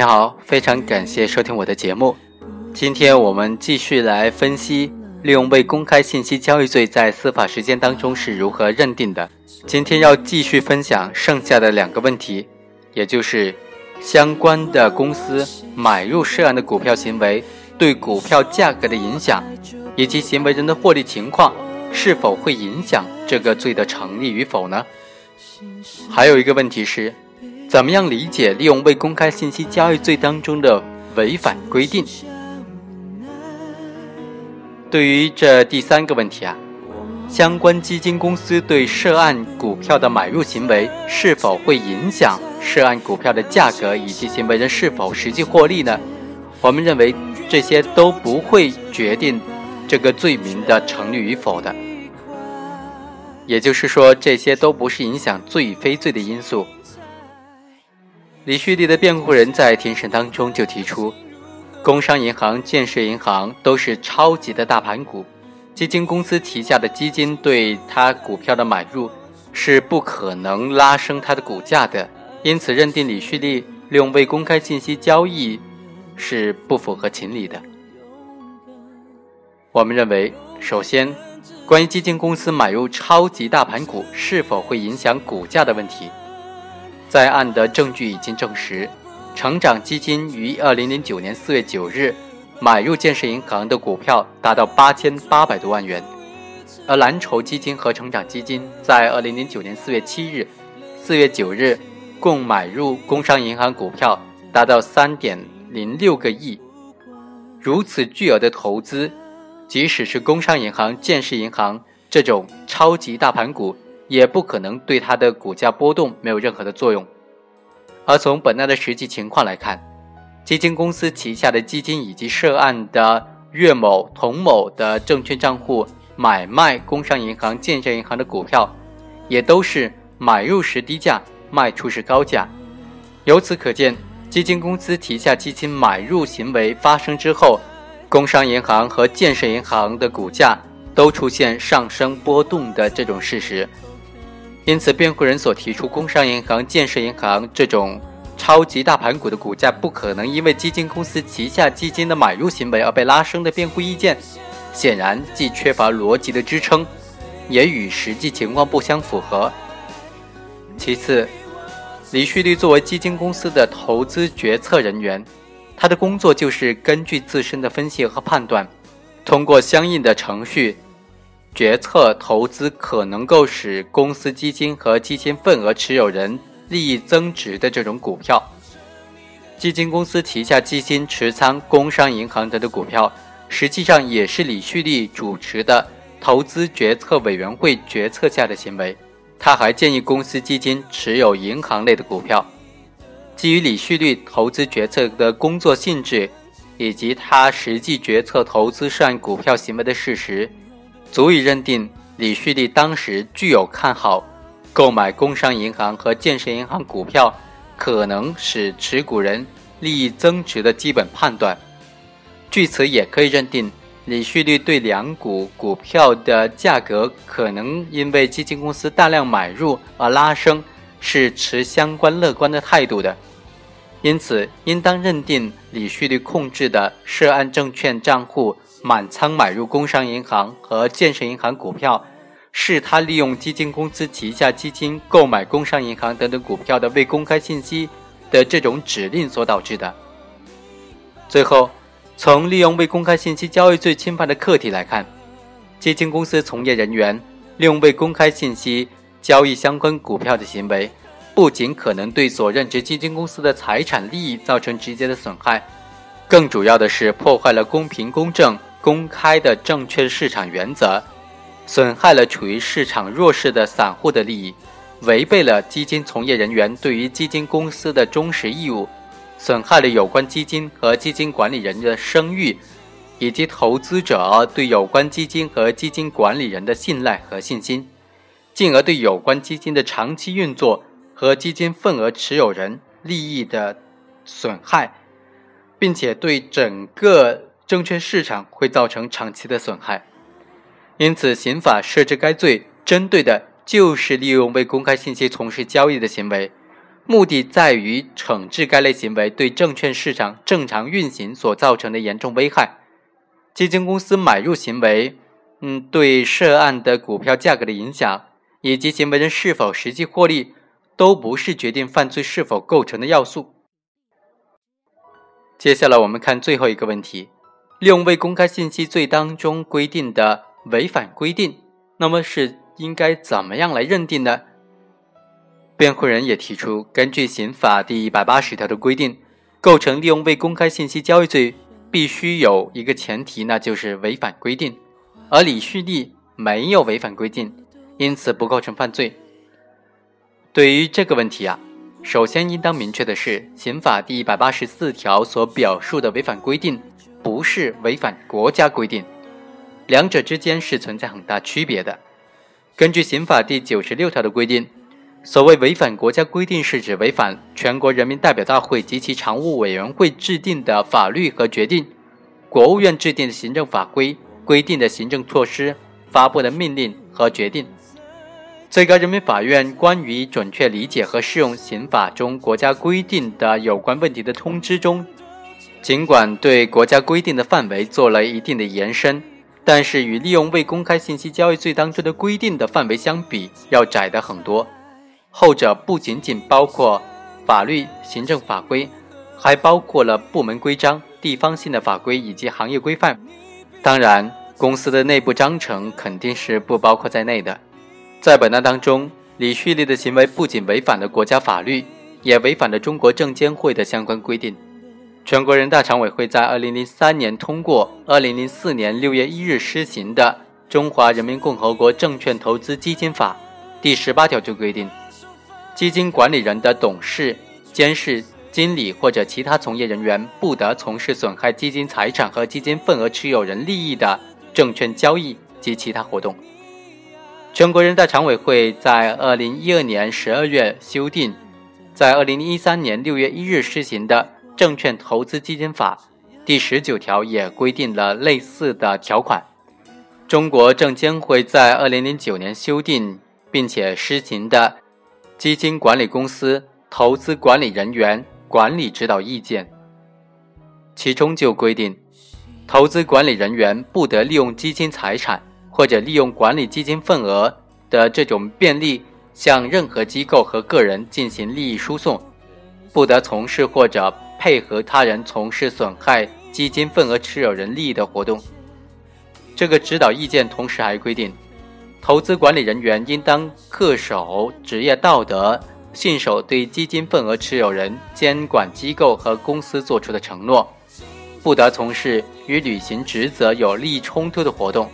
你好，非常感谢收听我的节目。今天我们继续来分析利用未公开信息交易罪在司法实践当中是如何认定的。今天要继续分享剩下的两个问题，也就是相关的公司买入涉案的股票行为对股票价格的影响，以及行为人的获利情况是否会影响这个罪的成立与否呢？还有一个问题是。怎么样理解利用未公开信息交易罪当中的违反规定？对于这第三个问题啊，相关基金公司对涉案股票的买入行为是否会影响涉案股票的价格，以及行为人是否实际获利呢？我们认为这些都不会决定这个罪名的成立与否的，也就是说，这些都不是影响罪与非罪的因素。李旭利的辩护人在庭审当中就提出，工商银行、建设银行都是超级的大盘股，基金公司旗下的基金对他股票的买入是不可能拉升它的股价的，因此认定李旭利利用未公开信息交易是不符合情理的。我们认为，首先，关于基金公司买入超级大盘股是否会影响股价的问题。在案的证据已经证实，成长基金于二零零九年四月九日买入建设银行的股票达到八千八百多万元，而蓝筹基金和成长基金在二零零九年四月七日、四月九日共买入工商银行股票达到三点零六个亿。如此巨额的投资，即使是工商银行、建设银行这种超级大盘股。也不可能对它的股价波动没有任何的作用。而从本案的实际情况来看，基金公司旗下的基金以及涉案的岳某、童某的证券账户买卖工商银行、建设银行的股票，也都是买入时低价，卖出时高价。由此可见，基金公司旗下基金买入行为发生之后，工商银行和建设银行的股价都出现上升波动的这种事实。因此，辩护人所提出工商银行、建设银行这种超级大盘股的股价不可能因为基金公司旗下基金的买入行为而被拉升的辩护意见，显然既缺乏逻辑的支撑，也与实际情况不相符合。其次，李旭利作为基金公司的投资决策人员，他的工作就是根据自身的分析和判断，通过相应的程序。决策投资可能够使公司基金和基金份额持有人利益增值的这种股票，基金公司旗下基金持仓工商银行等的股票，实际上也是李旭利主持的投资决策委员会决策下的行为。他还建议公司基金持有银行类的股票。基于李旭利投资决策的工作性质，以及他实际决策投资涉案股票行为的事实。足以认定李旭利当时具有看好购买工商银行和建设银行股票可能使持股人利益增值的基本判断。据此，也可以认定李旭利对两股股票的价格可能因为基金公司大量买入而拉升，是持相关乐观的态度的。因此，应当认定李旭利控制的涉案证券账户。满仓买入工商银行和建设银行股票，是他利用基金公司旗下基金购买工商银行等等股票的未公开信息的这种指令所导致的。最后，从利用未公开信息交易罪侵犯的客体来看，基金公司从业人员利用未公开信息交易相关股票的行为，不仅可能对所任职基金公司的财产利益造成直接的损害，更主要的是破坏了公平公正。公开的证券市场原则，损害了处于市场弱势的散户的利益，违背了基金从业人员对于基金公司的忠实义务，损害了有关基金和基金管理人的声誉，以及投资者对有关基金和基金管理人的信赖和信心，进而对有关基金的长期运作和基金份额持有人利益的损害，并且对整个。证券市场会造成长期的损害，因此刑法设置该罪，针对的就是利用未公开信息从事交易的行为，目的在于惩治该类行为对证券市场正常运行所造成的严重危害。基金公司买入行为，嗯，对涉案的股票价格的影响，以及行为人是否实际获利，都不是决定犯罪是否构成的要素。接下来我们看最后一个问题：利用未公开信息罪当中规定的违反规定，那么是应该怎么样来认定呢？辩护人也提出，根据刑法第一百八十条的规定，构成利用未公开信息交易罪，必须有一个前提，那就是违反规定。而李旭利没有违反规定，因此不构成犯罪。对于这个问题啊，首先应当明确的是，刑法第一百八十四条所表述的违反规定，不是违反国家规定，两者之间是存在很大区别的。根据刑法第九十六条的规定。所谓违反国家规定，是指违反全国人民代表大会及其常务委员会制定的法律和决定，国务院制定的行政法规规定的行政措施，发布的命令和决定。最高人民法院关于准确理解和适用刑法中国家规定的有关问题的通知中，尽管对国家规定的范围做了一定的延伸，但是与利用未公开信息交易罪当中的规定的范围相比，要窄得很多。后者不仅仅包括法律、行政法规，还包括了部门规章、地方性的法规以及行业规范。当然，公司的内部章程肯定是不包括在内的。在本案当中，李旭利的行为不仅违反了国家法律，也违反了中国证监会的相关规定。全国人大常委会在二零零三年通过、二零零四年六月一日施行的《中华人民共和国证券投资基金法》第十八条就规定。基金管理人的董事、监事、经理或者其他从业人员不得从事损害基金财产和基金份额持有人利益的证券交易及其他活动。全国人大常委会在二零一二年十二月修订，在二零一三年六月一日施行的《证券投资基金法》第十九条也规定了类似的条款。中国证监会在二零零九年修订并且施行的。基金管理公司投资管理人员管理指导意见，其中就规定，投资管理人员不得利用基金财产或者利用管理基金份额的这种便利，向任何机构和个人进行利益输送，不得从事或者配合他人从事损害基金份额持有人利益的活动。这个指导意见同时还规定。投资管理人员应当恪守职业道德，信守对基金份额持有人、监管机构和公司作出的承诺，不得从事与履行职责有利益冲突的活动。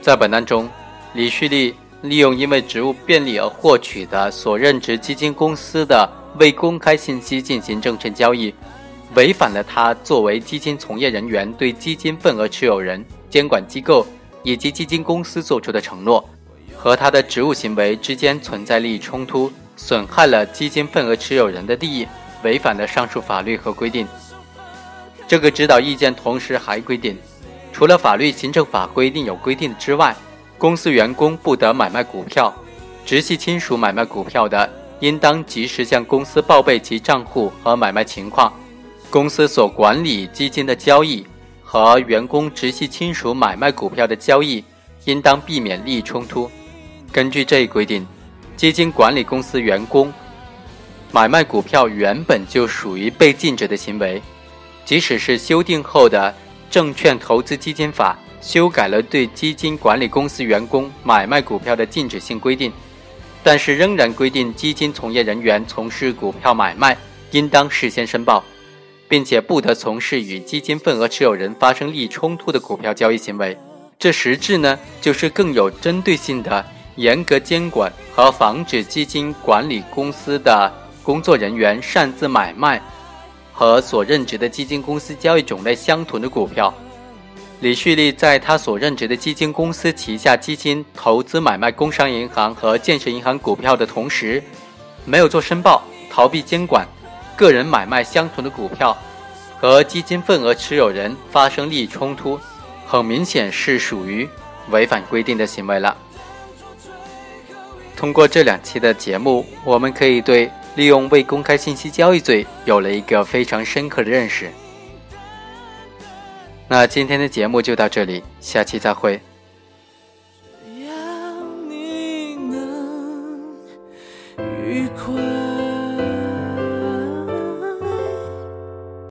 在本案中，李旭利利用因为职务便利而获取的所任职基金公司的未公开信息进行证券交易，违反了他作为基金从业人员对基金份额持有人、监管机构。以及基金公司做出的承诺，和他的职务行为之间存在利益冲突，损害了基金份额持有人的利益，违反了上述法律和规定。这个指导意见同时还规定，除了法律、行政法规另有规定之外，公司员工不得买卖股票，直系亲属买卖股票的，应当及时向公司报备其账户和买卖情况，公司所管理基金的交易。和员工直系亲属买卖股票的交易，应当避免利益冲突。根据这一规定，基金管理公司员工买卖股票原本就属于被禁止的行为，即使是修订后的《证券投资基金法》修改了对基金管理公司员工买卖股票的禁止性规定，但是仍然规定基金从业人员从事股票买卖应当事先申报。并且不得从事与基金份额持有人发生利益冲突的股票交易行为，这实质呢就是更有针对性的严格监管和防止基金管理公司的工作人员擅自买卖和所任职的基金公司交易种类相同的股票。李旭利在他所任职的基金公司旗下基金投资买卖工商银行和建设银行股票的同时，没有做申报，逃避监管。个人买卖相同的股票，和基金份额持有人发生利益冲突，很明显是属于违反规定的行为了。通过这两期的节目，我们可以对利用未公开信息交易罪有了一个非常深刻的认识。那今天的节目就到这里，下期再会。